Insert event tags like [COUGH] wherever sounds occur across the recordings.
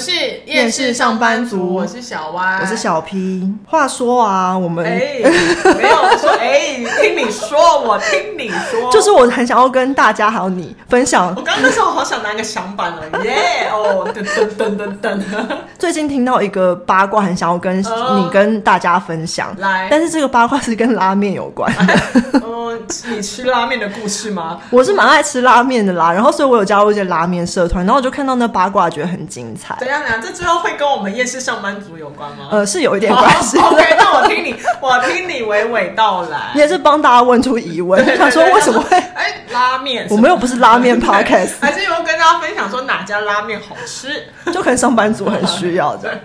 们是厌世上班族，我是小歪，我是小 P。话说啊，我们哎、欸，没有说哎、欸，听你说，我听你说，[LAUGHS] 就是我很想要跟大家还有你分享。我刚刚那时候好想拿个响板了，耶!哦，噔噔噔噔噔。最近听到一个八卦，很想要跟你跟大家分享。来，但是这个八卦是跟拉面有关 [LAUGHS] 你吃拉面的故事吗？[LAUGHS] 我是蛮爱吃拉面的啦，然后所以我有加入一些拉面社团，然后我就看到那八卦，觉得很精彩。怎样怎样？这最后会跟我们夜市上班族有关吗？呃，是有一点关系。Oh, [LAUGHS] OK，那我听你，我听你娓娓道来。你 [LAUGHS] 也是帮大家问出疑问，他说为什么会？哎、欸，拉面，我们又不是拉面 Podcast，还是有跟大家分享说哪家拉面好吃？就可能上班族很需要的。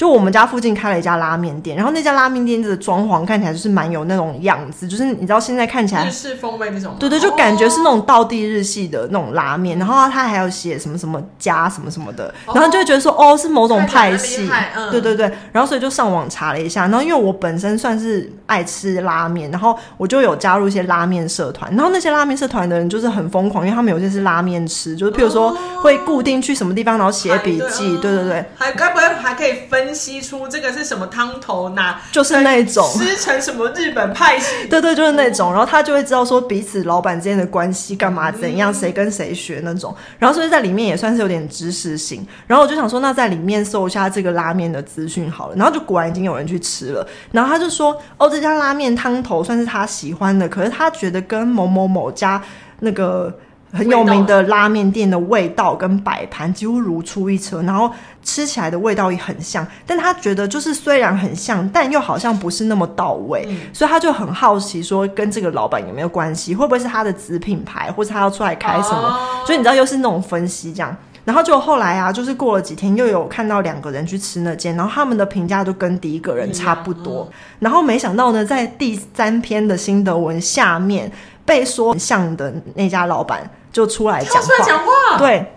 就我们家附近开了一家拉面店，然后那家拉面店的装潢看起来就是蛮有那种样子，就是你知道现在看起来日式风味那种，对对，就感觉是那种道地日系的那种拉面，然后他还有写什么什么家什么什么的，然后就会觉得说哦，是某种派系，嗯，对对对，然后所以就上网查了一下，然后因为我本身算是爱吃拉面，然后我就有加入一些拉面社团，然后那些拉面社团的人就是很疯狂，因为他们有些是拉面吃，就是譬如说会固定去什么地方，然后写笔记，对对对，还该不会还可以分析出这个。是什么汤头？哪就是那种吃成什么日本派系？对对，就是那种。然后他就会知道说彼此老板之间的关系干嘛怎样，谁、嗯、跟谁学那种。然后所以在里面也算是有点知识性。然后我就想说，那在里面搜一下这个拉面的资讯好了。然后就果然已经有人去吃了。然后他就说：“哦，这家拉面汤头算是他喜欢的，可是他觉得跟某某某家那个。”很有名的拉面店的味道跟摆盘几乎如出一辙，然后吃起来的味道也很像，但他觉得就是虽然很像，但又好像不是那么到位，嗯、所以他就很好奇说跟这个老板有没有关系，会不会是他的子品牌，或是他要出来开什么？哦、所以你知道又是那种分析这样，然后就后来啊，就是过了几天又有看到两个人去吃那间，然后他们的评价都跟第一个人差不多，嗯、然后没想到呢，在第三篇的新德文下面被说很像的那家老板。就出来讲话，对，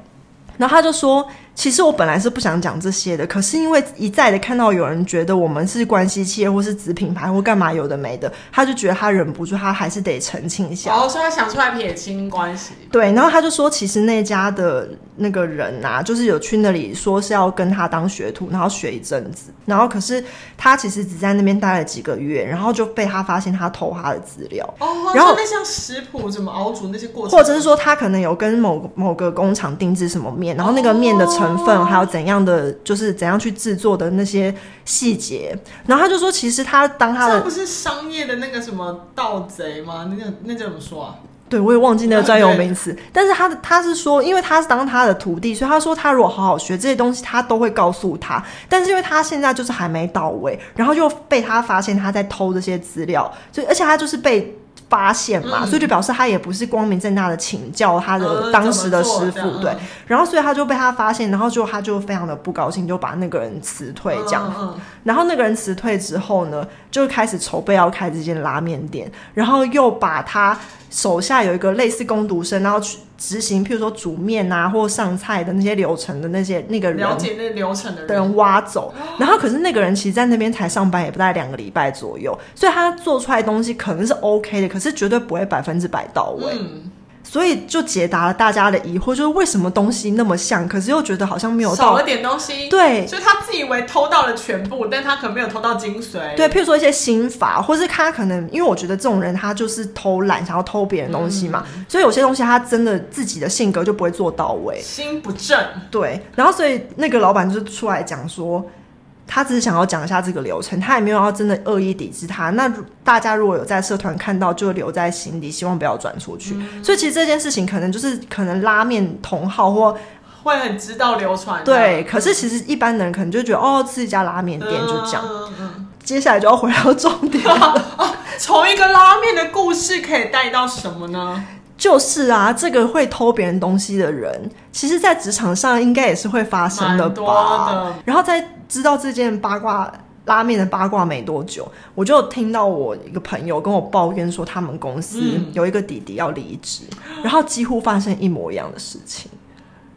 然后他就说。其实我本来是不想讲这些的，可是因为一再的看到有人觉得我们是关系企业或是子品牌或干嘛有的没的，他就觉得他忍不住，他还是得澄清一下。哦，所以他想出来撇清关系。对，然后他就说，其实那家的那个人啊，就是有去那里说是要跟他当学徒，然后学一阵子，然后可是他其实只在那边待了几个月，然后就被他发现他偷他的资料。哦，然后那像食谱怎么熬煮那些过程，或者是说他可能有跟某某个工厂定制什么面，然后那个面的成。成分还有怎样的，就是怎样去制作的那些细节，然后他就说，其实他当他的这不是商业的那个什么盗贼吗？那个那叫怎么说啊？对，我也忘记那个专有名词。但是他的他是说，因为他是当他的徒弟，所以他说他如果好好学这些东西，他都会告诉他。但是因为他现在就是还没到位，然后就被他发现他在偷这些资料，所以而且他就是被。发现嘛，所以就表示他也不是光明正大的请教他的当时的师傅，对。然后所以他就被他发现，然后就他就非常的不高兴，就把那个人辞退这样。然后那个人辞退之后呢，就开始筹备要开这间拉面店，然后又把他手下有一个类似工读生，然后去。执行，譬如说煮面啊，或上菜的那些流程的那些那个人，了解那流程的人，挖走。然后，可是那个人其实在那边才上班也不大概两个礼拜左右，所以他做出来的东西可能是 OK 的，可是绝对不会百分之百到位。嗯所以就解答了大家的疑惑，就是为什么东西那么像，可是又觉得好像没有到少了点东西。对，所以他自以为偷到了全部，但他可能没有偷到精髓。对，譬如说一些心法，或是他可能，因为我觉得这种人他就是偷懒，想要偷别人东西嘛，嗯、所以有些东西他真的自己的性格就不会做到位，心不正。对，然后所以那个老板就出来讲说。他只是想要讲一下这个流程，他也没有要真的恶意抵制他。那大家如果有在社团看到，就留在心底，希望不要转出去。嗯、所以其实这件事情可能就是可能拉面同号或会很知道流传。对，可是其实一般人可能就觉得哦，是一家拉面店就这样。嗯嗯、接下来就要回到重点了，[LAUGHS] 从、啊、一个拉面的故事可以带到什么呢？就是啊，这个会偷别人东西的人，其实，在职场上应该也是会发生的吧。然后在知道这件八卦拉面的八卦没多久，我就听到我一个朋友跟我抱怨说，他们公司有一个弟弟要离职，然后几乎发生一模一样的事情。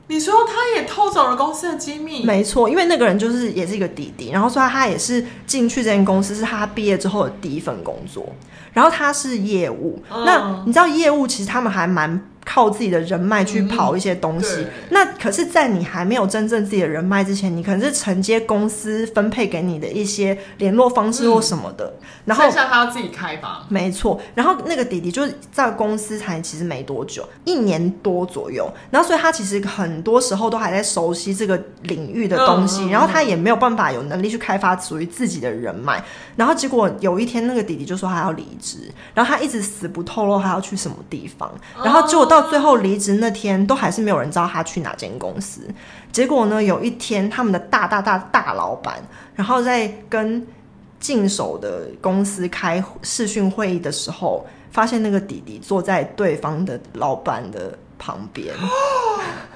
你说他也偷走了公司的机密？没错，因为那个人就是也是一个弟弟，然后说他也是进去这间公司是他毕业之后的第一份工作。然后他是业务，嗯、那你知道业务其实他们还蛮靠自己的人脉去跑一些东西。嗯、那可是，在你还没有真正自己的人脉之前，你可能是承接公司分配给你的一些联络方式或什么的。嗯、然后剩下他要自己开吧。没错。然后那个弟弟就是在公司才其实没多久，一年多左右。然后所以他其实很多时候都还在熟悉这个领域的东西，嗯、然后他也没有办法有能力去开发属于自己的人脉。然后结果有一天，那个弟弟就说他要离职，然后他一直死不透露他要去什么地方。然后结果到最后离职那天，都还是没有人知道他去哪间公司。结果呢，有一天他们的大大大大老板，然后在跟进手的公司开视讯会议的时候，发现那个弟弟坐在对方的老板的旁边。[GASPS] [LAUGHS]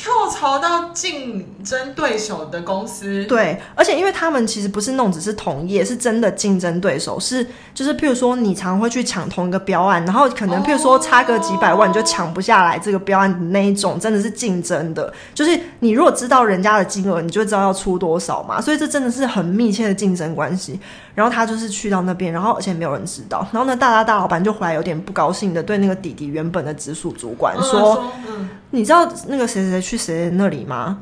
跳槽到竞争对手的公司，对，而且因为他们其实不是那种只是同业，是真的竞争对手，是就是譬如说你常会去抢同一个标案，然后可能譬如说差个几百万你就抢不下来这个标案的那一种，真的是竞争的，就是你如果知道人家的金额，你就知道要出多少嘛，所以这真的是很密切的竞争关系。然后他就是去到那边，然后而且没有人知道，然后呢，大大大老板就回来有点不高兴的对那个弟弟原本的直属主管说：“嗯，你知道那个谁谁谁去谁那里吗？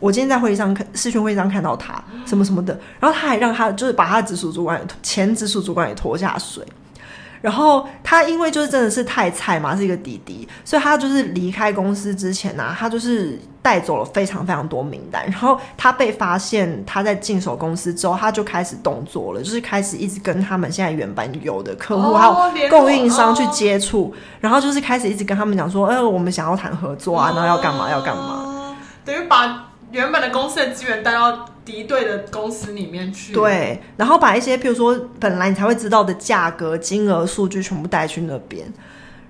我今天在会议上看视讯会议上看到他什么什么的，然后他还让他就是把他的直属主管前直属主管也拖下水。”然后他因为就是真的是太菜嘛，是一个弟弟，所以他就是离开公司之前呢、啊，他就是带走了非常非常多名单。然后他被发现他在进手公司之后，他就开始动作了，就是开始一直跟他们现在原本有的客户、哦、还有供应商去接触，哦、然后就是开始一直跟他们讲说，呃，我们想要谈合作啊，然后要干嘛要干嘛，等于把原本的公司的资源带到敌对的公司里面去，对，然后把一些譬如说本来你才会知道的价格、金额、数据全部带去那边，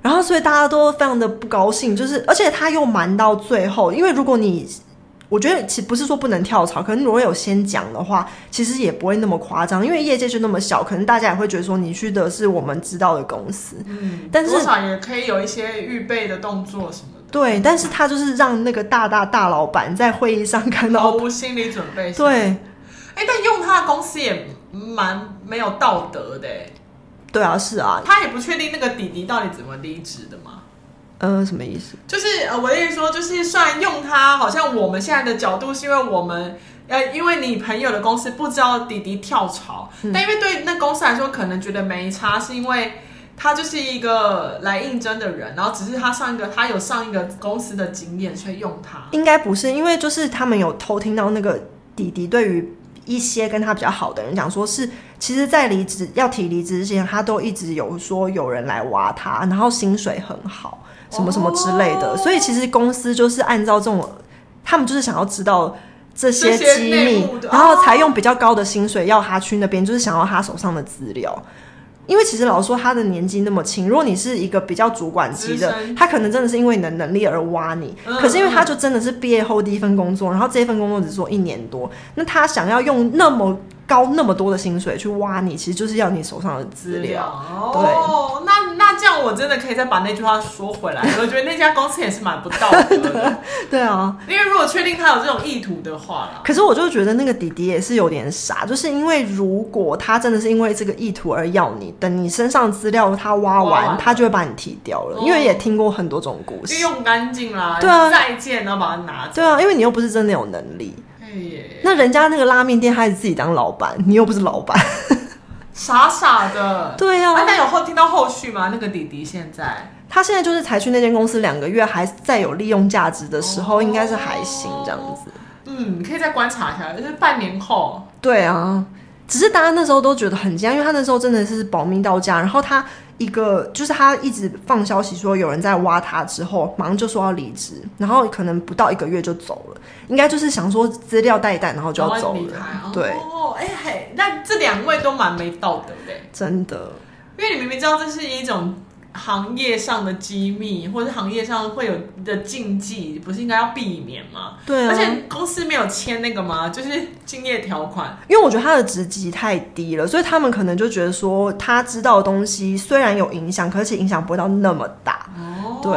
然后所以大家都非常的不高兴，就是而且他又瞒到最后，因为如果你我觉得其实不是说不能跳槽，可能如果有先讲的话，其实也不会那么夸张，因为业界就那么小，可能大家也会觉得说你去的是我们知道的公司，嗯，但是多少也可以有一些预备的动作什么。对，但是他就是让那个大大大老板在会议上看到毫无心理准备。对，哎，但用他的公司也蛮没有道德的。对啊，是啊，他也不确定那个弟弟到底怎么离职的嘛。呃，什么意思？就是呃，我的意思说，就是虽然用他，好像我们现在的角度是因为我们呃，因为你朋友的公司不知道弟弟跳槽，嗯、但因为对那公司来说，可能觉得没差，是因为。他就是一个来应征的人，然后只是他上一个他有上一个公司的经验，所以用他。应该不是，因为就是他们有偷听到那个弟弟对于一些跟他比较好的人讲说是，其实，在离职要提离职之前，他都一直有说有人来挖他，然后薪水很好，什么什么之类的。哦、所以其实公司就是按照这种，他们就是想要知道这些机密，然后才用比较高的薪水要他去那边，就是想要他手上的资料。因为其实老实说，他的年纪那么轻，如果你是一个比较主管级的，他可能真的是因为你的能力而挖你。可是因为他就真的是毕业后第一份工作，然后这一份工作只做一年多，那他想要用那么高那么多的薪水去挖你，其实就是要你手上的资料。对哦，那那这样我真的可以再把那句话说回来。我觉得那家公司也是蛮不道德的。[LAUGHS] 对啊，因为如果确定他有这种意图的话啦，可是我就觉得那个弟弟也是有点傻，就是因为如果他真的是因为这个意图而要你，等你身上资料他挖完，他就会把你踢掉了。哦、因为也听过很多种故事，用干净啦，对啊，再见，然后把它拿走。对啊，因为你又不是真的有能力。那人家那个拉面店，还是自己当老板，你又不是老板，傻傻的。对啊，那有后听到后续吗？那个弟弟现在，他现在就是才去那间公司两个月，还在有利用价值的时候，应该是还行这样子。嗯，你可以再观察一下，就是半年后。对啊，只是大家那时候都觉得很惊讶，因为他那时候真的是保密到家，然后他。一个就是他一直放消息说有人在挖他，之后马上就说要离职，然后可能不到一个月就走了，应该就是想说资料带一带，然后就要走了。对，哦，哎嘿，那这两位都蛮没道德的，真的，因为你明明知道这是一种。行业上的机密，或者行业上会有的禁忌，不是应该要避免吗？对啊，而且公司没有签那个吗？就是竞业条款。因为我觉得他的职级太低了，所以他们可能就觉得说，他知道的东西虽然有影响，可是影响不会到那么大。哦，对。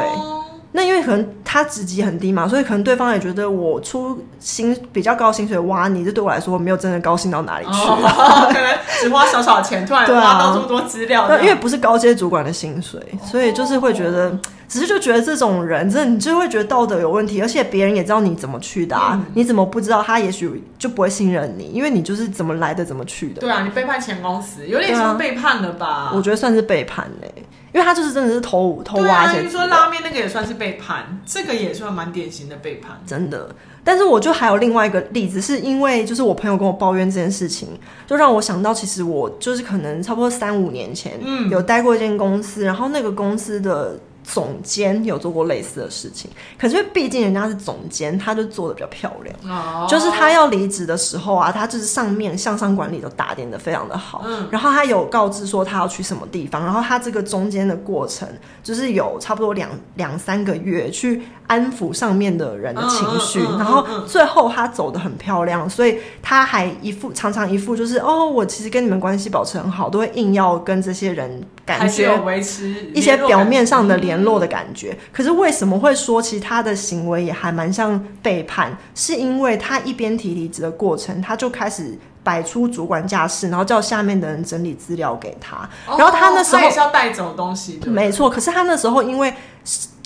那因为可能他职级很低嘛，所以可能对方也觉得我出薪比较高薪水挖你，这对我来说没有真的高兴到哪里去，哦、[LAUGHS] 可能只花少少钱，突然挖到这么多资料。对啊，因为不是高阶主管的薪水，所以就是会觉得只是就觉得这种人，真的你就会觉得道德有问题，而且别人也知道你怎么去的啊，嗯、你怎么不知道他也许就不会信任你，因为你就是怎么来的怎么去的。对啊，你背叛前公司，有点像背叛了吧？啊、我觉得算是背叛嘞、欸，因为他就是真的是偷偷挖钱。你、啊、说拉面那个也算是背叛，这个也算蛮典型的背叛，真的。但是我就还有另外一个例子，是因为就是我朋友跟我抱怨这件事情，就让我想到，其实我就是可能差不多三五年前，嗯，有待过一间公司，然后那个公司的。总监有做过类似的事情，可是毕竟人家是总监，他就做的比较漂亮。哦，就是他要离职的时候啊，他就是上面向上管理都打点的非常的好。嗯，然后他有告知说他要去什么地方，然后他这个中间的过程就是有差不多两两三个月去安抚上面的人的情绪，嗯嗯嗯嗯嗯，然后最后他走的很漂亮，所以他还一副常常一副就是哦，我其实跟你们关系保持很好，都会硬要跟这些人感觉维持一些表面上的联络的感觉，可是为什么会说其实他的行为也还蛮像背叛？是因为他一边提离职的过程，他就开始摆出主管架势，然后叫下面的人整理资料给他。哦、然后他那时候是要带走东西的，没错。可是他那时候因为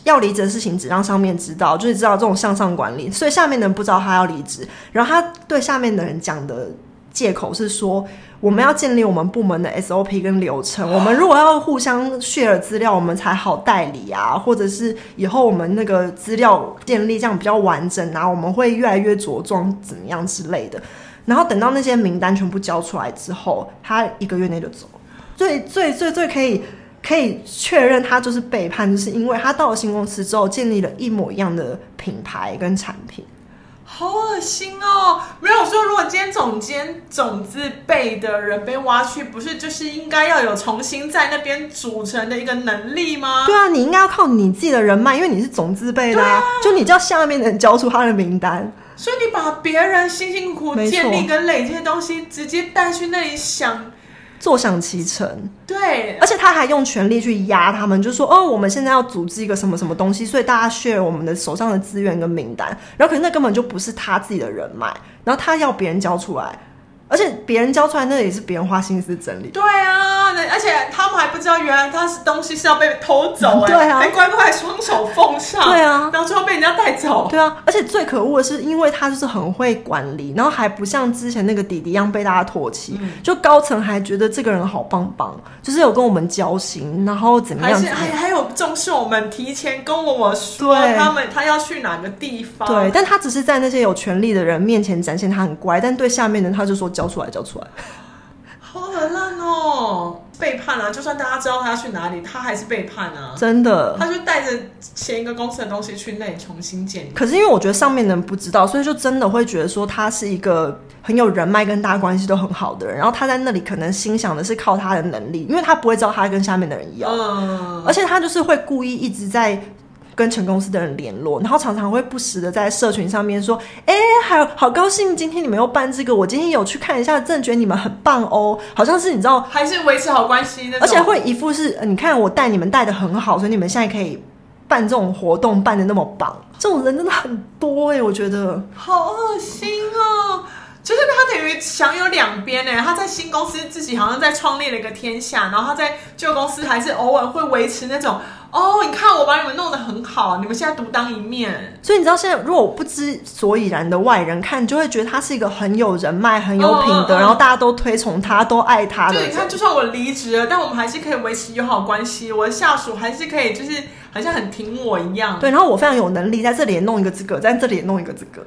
要离职的事情只让上面知道，就是知道这种向上管理，所以下面的人不知道他要离职。然后他对下面的人讲的借口是说。我们要建立我们部门的 SOP 跟流程。我们如果要互相 share 资料，我们才好代理啊，或者是以后我们那个资料建立这样比较完整啊，我们会越来越着装，怎么样之类的。然后等到那些名单全部交出来之后，他一个月内就走。最最最最可以可以确认他就是背叛，就是因为他到了新公司之后，建立了一模一样的品牌跟产品。好恶心哦！没有说，总监种子辈的人被挖去，不是就是应该要有重新在那边组成的一个能力吗？对啊，你应该要靠你自己的人脉，因为你是总字辈的，啊，就你叫下面的人交出他的名单。所以你把别人辛辛苦苦建立跟累积的东西，直接带去那里想。坐享其成，对，而且他还用权力去压他们，就说哦，我们现在要组织一个什么什么东西，所以大家 share 我们的手上的资源跟名单，然后可是那根本就不是他自己的人脉，然后他要别人交出来。而且别人交出来，那也是别人花心思整理。对啊，而且他们还不知道，原来他是东西是要被偷走哎、欸。对啊，还乖乖双手奉上。对啊，然后最后被人家带走。对啊，而且最可恶的是，因为他就是很会管理，然后还不像之前那个弟弟一样被大家唾弃、嗯，就高层还觉得这个人好棒棒，就是有跟我们交心，然后怎么样？还是还还有重视我们，提前跟我们说他们他要去哪个地方。对，但他只是在那些有权力的人面前展现他很乖，但对下面的他就说。交出来，交出来，好狠烂哦！背叛啊！就算大家知道他要去哪里，他还是背叛啊！真的，他就带着前一个公司的东西去那里重新建立。可是因为我觉得上面的人不知道，所以就真的会觉得说他是一个很有人脉跟大家关系都很好的人。然后他在那里可能心想的是靠他的能力，因为他不会知道他跟下面的人一样。嗯，而且他就是会故意一直在。跟全公司的人联络，然后常常会不时的在社群上面说：“哎、欸，还好高兴今天你们又办这个，我今天有去看一下，真的觉得你们很棒哦。”好像是你知道，还是维持好关系的，而且会一副是你看我带你们带的很好，所以你们现在可以办这种活动办的那么棒。这种人真的很多哎、欸，我觉得好恶心哦。就是他等于享有两边呢，他在新公司自己好像在创立了一个天下，然后他在旧公司还是偶尔会维持那种哦，你看我把你们弄得很好，你们现在独当一面。所以你知道现在如果不知所以然的外人看，就会觉得他是一个很有人脉、很有品德，嗯嗯、然后大家都推崇他、都爱他的。对，你看，就算我离职了，但我们还是可以维持友好关系，我的下属还是可以，就是好像很挺我一样。对，然后我非常有能力，在这里也弄一个这个，在这里也弄一个这个。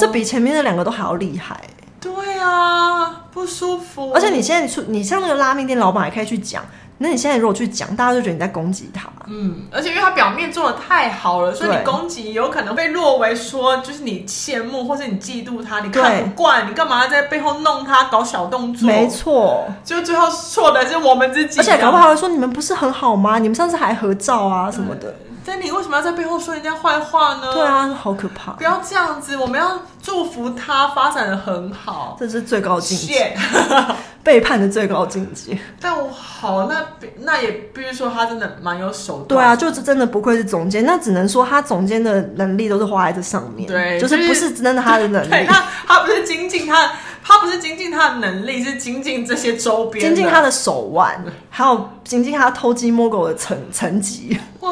这比前面那两个都还要厉害。对啊，不舒服。而且你现在你出，你像那个拉面店老板还可以去讲，那你现在如果去讲，大家就觉得你在攻击他。嗯，而且因为他表面做的太好了，所以你攻击有可能被落为说就是你羡慕或是你嫉妒他，你看不惯，你干嘛要在背后弄他搞小动作？没错，就最后错的是我们自己。而且搞不好会说你们不是很好吗？你们上次还合照啊什么的。嗯但你为什么要在背后说人家坏话呢？对啊，好可怕！不要这样子，我们要祝福他发展的很好，这是最高境界，[LAUGHS] 背叛的最高境界。但我好，那那也必须说他真的蛮有手段。对啊，就是真的不愧是总监，那只能说他总监的能力都是花在这上面。对，就是不是真的他的能力。[LAUGHS] 他他不是精进，他他不是精进他的能力，是精进这些周边，精进他的手腕，还有精进他偷鸡摸狗的层层级。哇，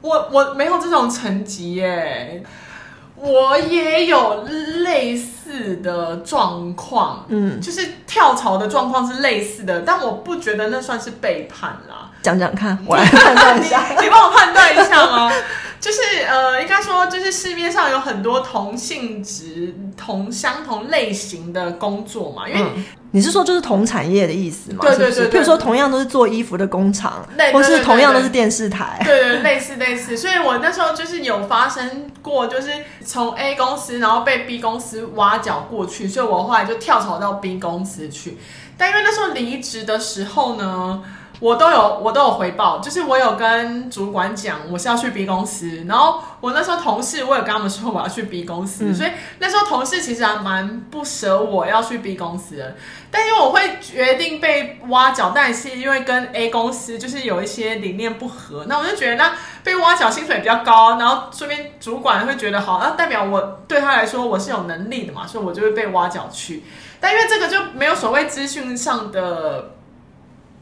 我我没有这种层级耶。我也有类似的状况，嗯，就是跳槽的状况是类似的，但我不觉得那算是背叛啦。讲讲看，我来 [LAUGHS] 判断一下，你你帮我判断一下吗？[LAUGHS] 就是呃，应该说，就是市面上有很多同性质、同相同类型的工作嘛，因为。嗯你是说就是同产业的意思嘛？对对对，对，譬如说同样都是做衣服的工厂，或是同样都是电视台，对对，类似类似。所以我那时候就是有发生过，就是从 A 公司然后被 B 公司挖角过去，所以我后来就跳槽到 B 公司去。但因为那时候离职的时候呢。我都有，我都有回报，就是我有跟主管讲我是要去 B 公司，然后我那时候同事我有跟他们说我要去 B 公司，嗯、所以那时候同事其实还蛮不舍我要去 B 公司的，但因为我会决定被挖角，但是因为跟 A 公司就是有一些理念不合，那我就觉得那被挖角薪水比较高，然后顺便主管会觉得好，那代表我对他来说我是有能力的嘛，所以我就会被挖角去，但因为这个就没有所谓资讯上的。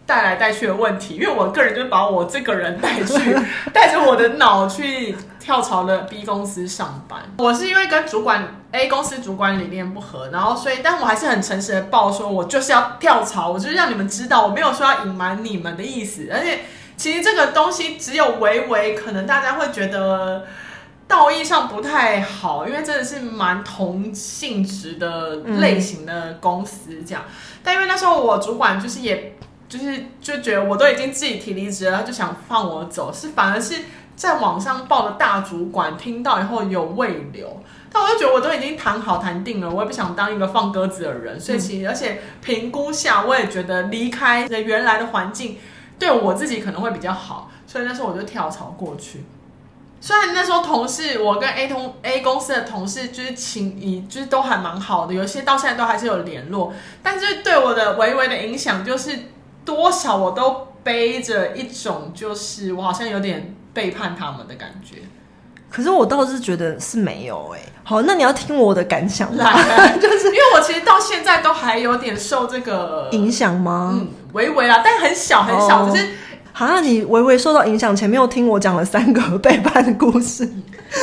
带来带去的问题，因为我个人就是把我这个人带去，[LAUGHS] 带着我的脑去跳槽了 B 公司上班。我是因为跟主管 A 公司主管理念不合，然后所以，但我还是很诚实的报说，我就是要跳槽，我就是让你们知道，我没有说要隐瞒你们的意思。而且，其实这个东西只有微微可能大家会觉得道义上不太好，因为真的是蛮同性质的类型的公司这样。但因为那时候我主管就是也。就是就觉得我都已经自己提离职了，他就想放我走，是反而是在网上报的大主管听到以后有未留，但我就觉得我都已经谈好谈定了，我也不想当一个放鸽子的人，所以其实而且评估下，我也觉得离开原来的环境对我自己可能会比较好，所以那时候我就跳槽过去。虽然那时候同事，我跟 A 同 A 公司的同事就是情谊，就是都还蛮好的，有些到现在都还是有联络，但是对我的微微的影响就是。多少我都背着一种，就是我好像有点背叛他们的感觉。可是我倒是觉得是没有哎、欸。好，那你要听我的感想来，[LAUGHS] 就是因为我其实到现在都还有点受这个影响吗？嗯，微微啊，但很小很小，只、oh. 是好像你微微受到影响，前面又听我讲了三个背叛的故事，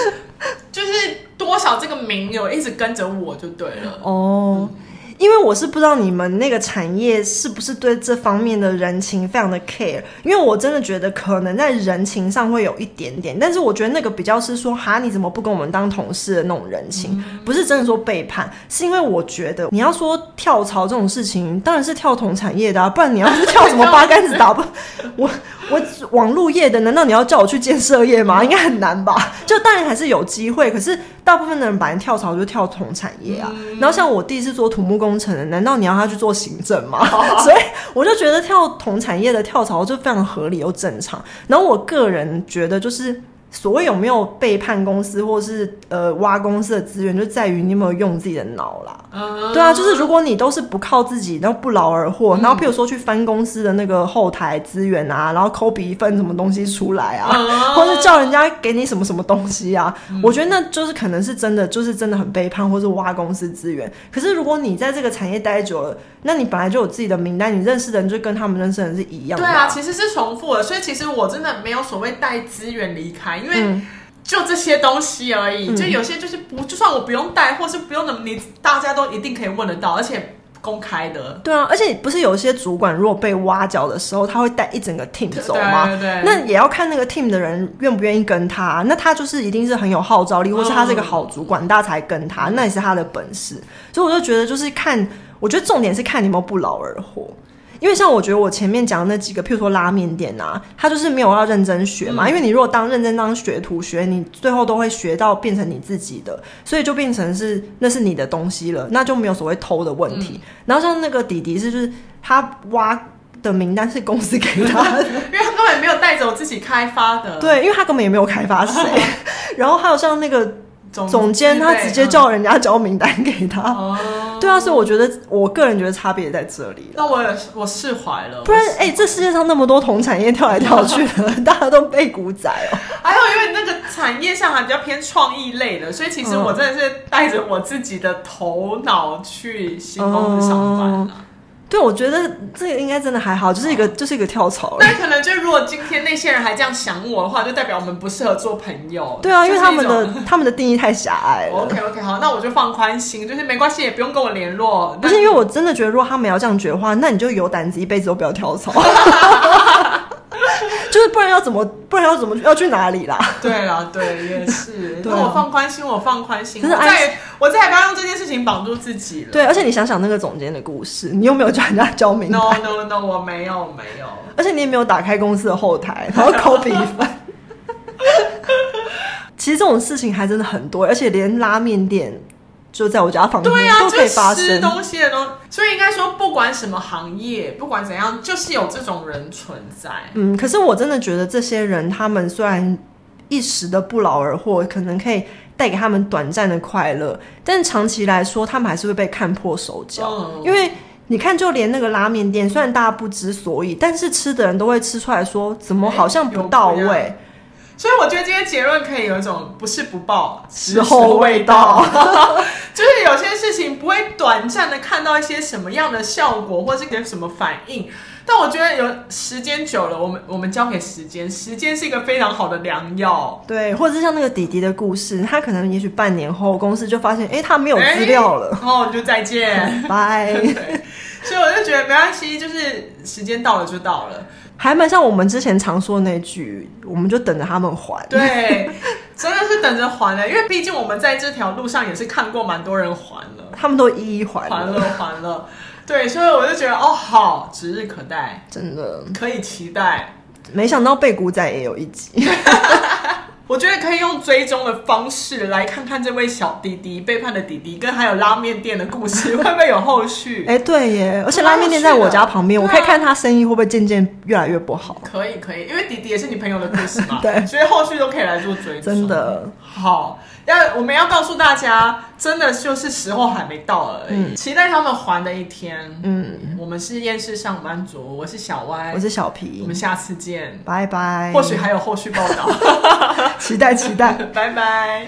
[LAUGHS] 就是多少这个名有一直跟着我就对了哦。Oh. 嗯因为我是不知道你们那个产业是不是对这方面的人情非常的 care，因为我真的觉得可能在人情上会有一点点，但是我觉得那个比较是说哈，你怎么不跟我们当同事的那种人情，不是真的说背叛，是因为我觉得你要说跳槽这种事情，当然是跳同产业的啊，不然你要是跳什么八竿子打不 [LAUGHS] 我。我网络业的，难道你要叫我去建设业吗？应该很难吧。就当然还是有机会，可是大部分的人本来跳槽就跳同产业啊。然后像我弟是做土木工程的，难道你要他去做行政吗？[LAUGHS] 所以我就觉得跳同产业的跳槽就非常合理又正常。然后我个人觉得就是。所谓有没有背叛公司，或是呃挖公司的资源，就在于你有没有用自己的脑啦。Uh, 对啊，就是如果你都是不靠自己，然后不劳而获，嗯、然后譬如说去翻公司的那个后台资源啊，然后抠笔一份什么东西出来啊，uh, [LAUGHS] 或是叫人家给你什么什么东西啊，嗯、我觉得那就是可能是真的，就是真的很背叛，或是挖公司资源。可是如果你在这个产业待久了，那你本来就有自己的名单，你认识的人就跟他们认识的人是一样的。对啊，其实是重复的，所以其实我真的没有所谓带资源离开。因为就这些东西而已，嗯、就有些就是不，就算我不用带，或是不用的，你大家都一定可以问得到，而且公开的。对啊，而且不是有些主管如果被挖角的时候，他会带一整个 team 走吗？对，对对。那也要看那个 team 的人愿不愿意跟他，那他就是一定是很有号召力，或是他是一个好主管，大家才跟他，那也是他的本事。所以我就觉得，就是看，我觉得重点是看你有没有不劳而获。因为像我觉得我前面讲的那几个，譬如说拉面店啊，他就是没有要认真学嘛。嗯、因为你如果当认真当学徒学，你最后都会学到变成你自己的，所以就变成是那是你的东西了，那就没有所谓偷的问题。嗯、然后像那个弟弟是，就是他挖的名单是公司给他的，[LAUGHS] 因为他根本没有带走自己开发的。对，因为他根本也没有开发谁。[LAUGHS] 然后还有像那个。总总监他直接叫人家交名单给他。哦，[LAUGHS] 对啊，所以我觉得我个人觉得差别在这里。那我也我释怀了。不然，哎、欸，这世界上那么多同产业跳来跳去的，[LAUGHS] 大家都被股仔哦。[LAUGHS] 还有，因为那个产业上还比较偏创意类的，所以其实我真的是带着我自己的头脑去新公司上班了。嗯对，我觉得这个应该真的还好，就是一个、哦、就是一个跳槽。那可能就如果今天那些人还这样想我的话，就代表我们不适合做朋友。对啊，因为他们的他们的定义太狭隘了。OK OK，好，那我就放宽心，就是没关系，也不用跟我联络。不是因为我真的觉得，如果他们要这样觉得的话，那你就有胆子一辈子都不要跳槽。[LAUGHS] 怎么，不然要怎么要去哪里啦？对啦，对，也是。[LAUGHS] 那、啊，我放宽心，我放宽心。可是再，我再也不要用这件事情绑住自己了。对，而且你想想那个总监的故事，你有没有叫人家交名？No No No，我没有，没有。而且你也没有打开公司的后台，然后抠比分。其实这种事情还真的很多，而且连拉面店。就在我家旁边，对啊，都可以发生吃东西的东西，所以应该说，不管什么行业，不管怎样，就是有这种人存在。嗯，可是我真的觉得这些人，他们虽然一时的不劳而获，可能可以带给他们短暂的快乐，但长期来说，他们还是会被看破手脚。嗯，因为你看，就连那个拉面店，虽然大家不知所以，但是吃的人都会吃出来说，怎么好像不到位。所以我觉得今天结论可以有一种不是不报，时候未到，[LAUGHS] 就是有些事情不会短暂的看到一些什么样的效果，或是给什么反应。但我觉得有时间久了，我们我们交给时间，时间是一个非常好的良药。对，或者是像那个弟弟的故事，他可能也许半年后公司就发现，哎，他没有资料了，然后就再见，[LAUGHS] 拜。[LAUGHS] 所以我就觉得没关系，就是时间到了就到了。还蛮像我们之前常说的那句，我们就等着他们还。对，真的是等着还的，因为毕竟我们在这条路上也是看过蛮多人还了，他们都一一还了，还了，还了。对，所以我就觉得哦，好，指日可待，真的可以期待。没想到贝古仔也有一集。[LAUGHS] 我觉得可以用追踪的方式来看看这位小弟弟背叛的弟弟，跟还有拉面店的故事 [LAUGHS] 会不会有后续？哎，对耶，而且拉面店在我家旁边，我可以看他生意会不会渐渐越来越不好。可以，可以，因为弟弟也是你朋友的故事嘛，[LAUGHS] 对，所以后续都可以来做追踪。真的好。要我们要告诉大家，真的就是时候还没到而已，嗯、期待他们还的一天。嗯，我们是厌世上班族，我是小歪，我是小皮，我们下次见，拜拜。或许还有后续报道，期 [LAUGHS] 待期待，[LAUGHS] 拜拜。